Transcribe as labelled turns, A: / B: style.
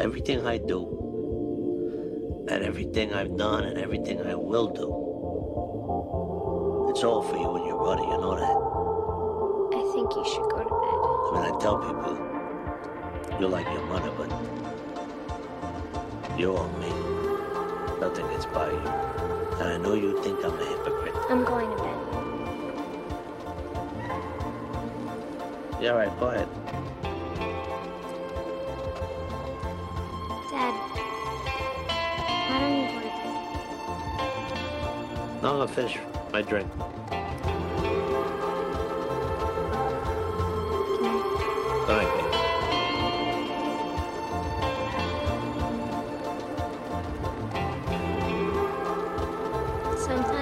A: Everything I do, and everything I've done, and everything I will do, it's all for you and your brother, you know that?
B: I think you should go to bed.
A: I mean, I tell people, you're like your mother, but you're on me. Nothing gets by you. And I know you think I'm a hypocrite.
B: I'm going to bed.
A: Yeah, all right, go ahead. No, I'll finish my drink. Sometimes.